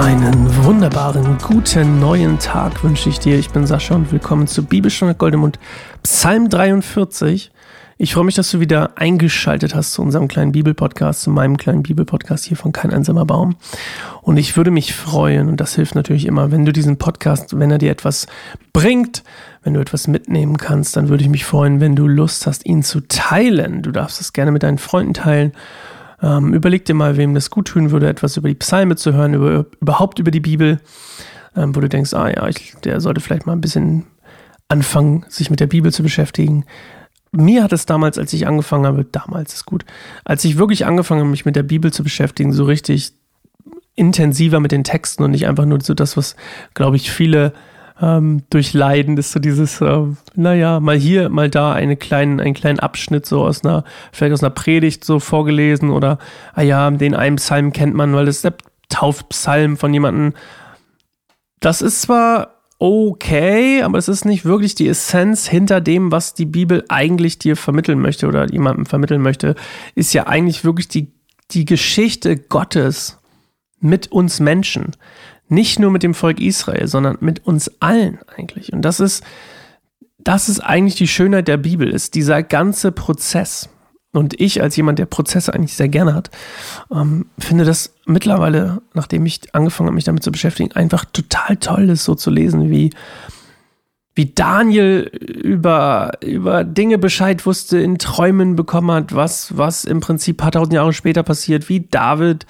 Einen wunderbaren, guten neuen Tag wünsche ich dir. Ich bin Sascha und willkommen zur Bibelstunde Goldemund, Psalm 43. Ich freue mich, dass du wieder eingeschaltet hast zu unserem kleinen Bibelpodcast, zu meinem kleinen Bibelpodcast hier von Kein einsamer Baum. Und ich würde mich freuen, und das hilft natürlich immer, wenn du diesen Podcast, wenn er dir etwas bringt, wenn du etwas mitnehmen kannst, dann würde ich mich freuen, wenn du Lust hast, ihn zu teilen. Du darfst es gerne mit deinen Freunden teilen ähm, überleg dir mal, wem das gut tun würde, etwas über die Psalme zu hören, über, überhaupt über die Bibel, ähm, wo du denkst, ah ja, ich, der sollte vielleicht mal ein bisschen anfangen, sich mit der Bibel zu beschäftigen. Mir hat es damals, als ich angefangen habe, damals ist gut, als ich wirklich angefangen habe, mich mit der Bibel zu beschäftigen, so richtig intensiver mit den Texten und nicht einfach nur so das, was, glaube ich, viele ähm, durchleiden, ist so dieses, äh, naja, mal hier, mal da eine kleinen, einen kleinen Abschnitt so aus einer, vielleicht aus einer Predigt so vorgelesen oder, ah ja, den einen Psalm kennt man, weil das ist der Taufpsalm von jemandem. Das ist zwar okay, aber es ist nicht wirklich die Essenz hinter dem, was die Bibel eigentlich dir vermitteln möchte oder jemandem vermitteln möchte, ist ja eigentlich wirklich die, die Geschichte Gottes mit uns Menschen. Nicht nur mit dem Volk Israel, sondern mit uns allen eigentlich. Und das ist, das ist eigentlich die Schönheit der Bibel, ist dieser ganze Prozess. Und ich als jemand, der Prozesse eigentlich sehr gerne hat, ähm, finde das mittlerweile, nachdem ich angefangen habe, mich damit zu beschäftigen, einfach total toll ist, so zu lesen, wie, wie Daniel über, über Dinge Bescheid wusste, in Träumen bekommen hat, was, was im Prinzip paar tausend Jahre später passiert, wie David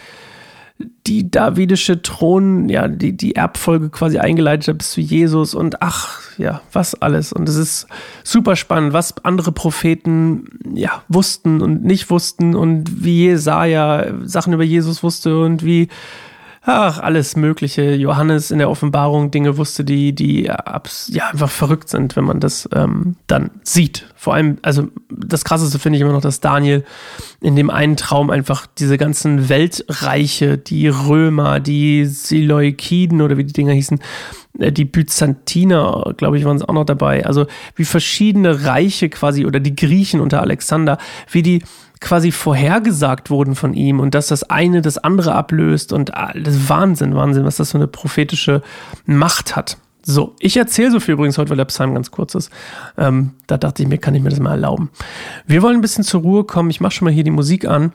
die davidische Thron, ja, die, die Erbfolge quasi eingeleitet hat bis zu Jesus und ach, ja, was alles. Und es ist super spannend, was andere Propheten, ja, wussten und nicht wussten und wie Jesaja Sachen über Jesus wusste und wie ach, alles Mögliche. Johannes in der Offenbarung Dinge wusste, die, die ja, einfach verrückt sind, wenn man das ähm, dann sieht. Vor allem, also das Krasseste finde ich immer noch, dass Daniel in dem einen Traum einfach diese ganzen Weltreiche, die Römer, die Seleukiden oder wie die Dinger hießen, äh, die Byzantiner, glaube ich, waren es auch noch dabei. Also wie verschiedene Reiche quasi oder die Griechen unter Alexander, wie die quasi vorhergesagt wurden von ihm und dass das eine das andere ablöst und ist Wahnsinn, Wahnsinn, was das für eine prophetische Macht hat. So, ich erzähle so viel übrigens heute, weil der Psalm ganz kurz ist. Ähm, da dachte ich mir, kann ich mir das mal erlauben. Wir wollen ein bisschen zur Ruhe kommen. Ich mache schon mal hier die Musik an.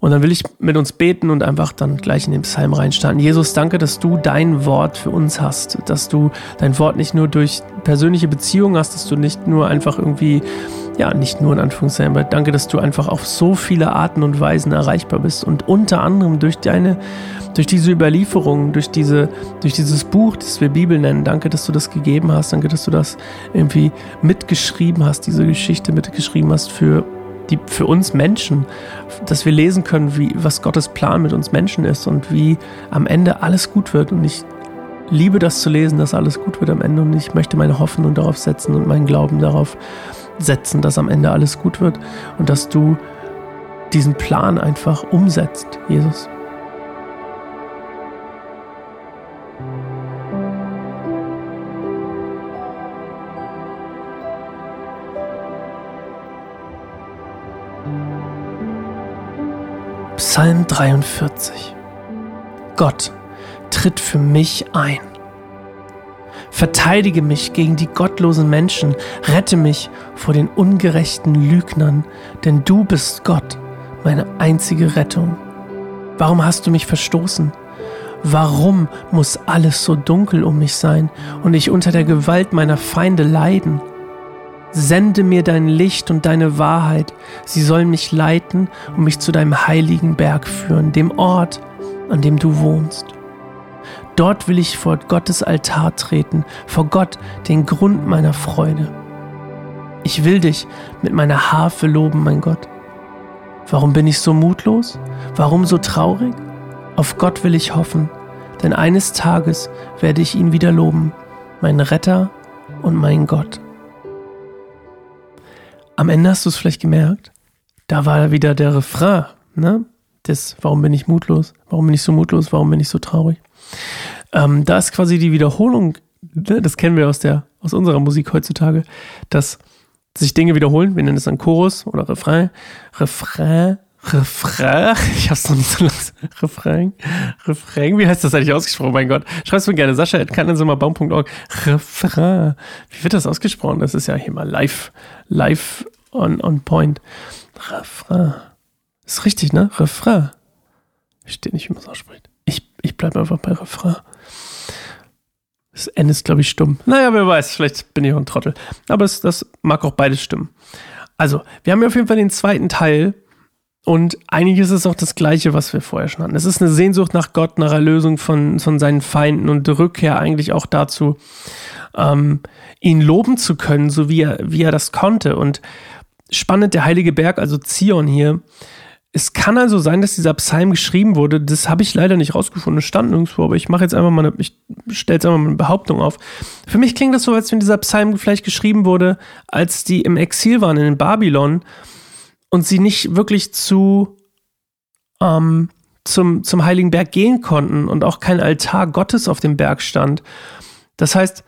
Und dann will ich mit uns beten und einfach dann gleich in den Psalm reinstarten. Jesus, danke, dass du dein Wort für uns hast, dass du dein Wort nicht nur durch persönliche Beziehungen hast, dass du nicht nur einfach irgendwie, ja, nicht nur in Anführungszeichen, aber danke, dass du einfach auf so viele Arten und Weisen erreichbar bist und unter anderem durch deine, durch diese Überlieferung, durch diese, durch dieses Buch, das wir Bibel nennen. Danke, dass du das gegeben hast. Danke, dass du das irgendwie mitgeschrieben hast, diese Geschichte mitgeschrieben hast für die für uns Menschen, dass wir lesen können, wie, was Gottes Plan mit uns Menschen ist und wie am Ende alles gut wird. Und ich liebe das zu lesen, dass alles gut wird am Ende. Und ich möchte meine Hoffnung darauf setzen und meinen Glauben darauf setzen, dass am Ende alles gut wird und dass du diesen Plan einfach umsetzt, Jesus. Psalm 43. Gott, tritt für mich ein. Verteidige mich gegen die gottlosen Menschen, rette mich vor den ungerechten Lügnern, denn du bist Gott, meine einzige Rettung. Warum hast du mich verstoßen? Warum muss alles so dunkel um mich sein und ich unter der Gewalt meiner Feinde leiden? Sende mir dein Licht und deine Wahrheit. Sie sollen mich leiten und mich zu deinem heiligen Berg führen, dem Ort, an dem du wohnst. Dort will ich vor Gottes Altar treten, vor Gott, den Grund meiner Freude. Ich will dich mit meiner Harfe loben, mein Gott. Warum bin ich so mutlos? Warum so traurig? Auf Gott will ich hoffen, denn eines Tages werde ich ihn wieder loben, mein Retter und mein Gott. Am Ende hast du es vielleicht gemerkt, da war wieder der Refrain, ne? Das, warum bin ich mutlos? Warum bin ich so mutlos? Warum bin ich so traurig? Ähm, da ist quasi die Wiederholung, ne? das kennen wir aus, der, aus unserer Musik heutzutage, dass sich Dinge wiederholen. Wir nennen es dann Chorus oder Refrain. Refrain, Refrain. Ich hab's noch nicht so langsam. Refrain. Refrain. Wie heißt das eigentlich ausgesprochen? Mein Gott. Schreib's mir gerne. Sascha, kannensimmerbaum.org. Refrain. Wie wird das ausgesprochen? Das ist ja hier mal live, live on, on point. Refrain. Ist richtig, ne? Refrain. Steht nicht, wie man es ausspricht. Ich, ich bleibe einfach bei Refrain. Das N ist, glaube ich, stumm. Naja, wer weiß, vielleicht bin ich auch ein Trottel. Aber es, das mag auch beides stimmen. Also, wir haben ja auf jeden Fall den zweiten Teil. Und eigentlich ist es auch das Gleiche, was wir vorher schon hatten. Es ist eine Sehnsucht nach Gott, nach Erlösung von, von seinen Feinden und Rückkehr eigentlich auch dazu, ähm, ihn loben zu können, so wie er, wie er das konnte. Und spannend, der heilige Berg, also Zion hier, es kann also sein, dass dieser Psalm geschrieben wurde. Das habe ich leider nicht rausgefunden. Es stand nirgendwo, aber ich mache jetzt einfach mal eine, ich stelle jetzt einfach mal eine Behauptung auf. Für mich klingt das so, als wenn dieser Psalm vielleicht geschrieben wurde, als die im Exil waren in Babylon und sie nicht wirklich zu ähm, zum, zum Heiligen Berg gehen konnten und auch kein Altar Gottes auf dem Berg stand. Das heißt,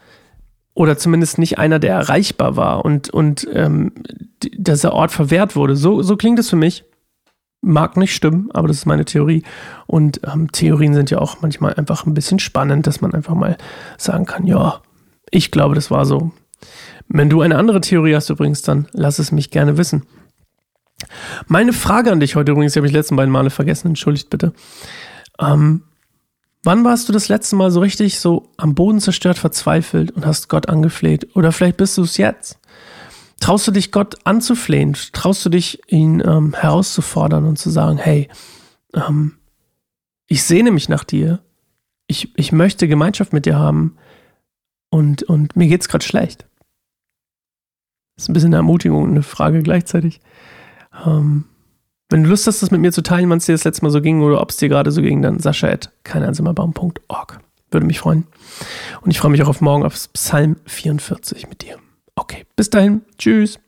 oder zumindest nicht einer, der erreichbar war und, und ähm, dieser Ort verwehrt wurde. So, so klingt es für mich. Mag nicht stimmen, aber das ist meine Theorie. Und ähm, Theorien sind ja auch manchmal einfach ein bisschen spannend, dass man einfach mal sagen kann, ja, ich glaube, das war so. Wenn du eine andere Theorie hast übrigens, dann lass es mich gerne wissen. Meine Frage an dich heute übrigens, die habe ich die letzten beiden Male vergessen, entschuldigt bitte. Ähm, wann warst du das letzte Mal so richtig so am Boden zerstört, verzweifelt und hast Gott angefleht? Oder vielleicht bist du es jetzt? Traust du dich Gott anzuflehen? Traust du dich, ihn ähm, herauszufordern und zu sagen, hey, ähm, ich sehne mich nach dir, ich, ich möchte Gemeinschaft mit dir haben und, und mir geht's gerade schlecht. Das ist ein bisschen eine Ermutigung und eine Frage gleichzeitig. Ähm, wenn du Lust hast, das mit mir zu teilen, wann es dir das letzte Mal so ging oder ob es dir gerade so ging, dann sascha at keineinsamerbaum.org. Würde mich freuen. Und ich freue mich auch auf morgen aufs Psalm 44 mit dir. Okay, bis dahin. Tschüss.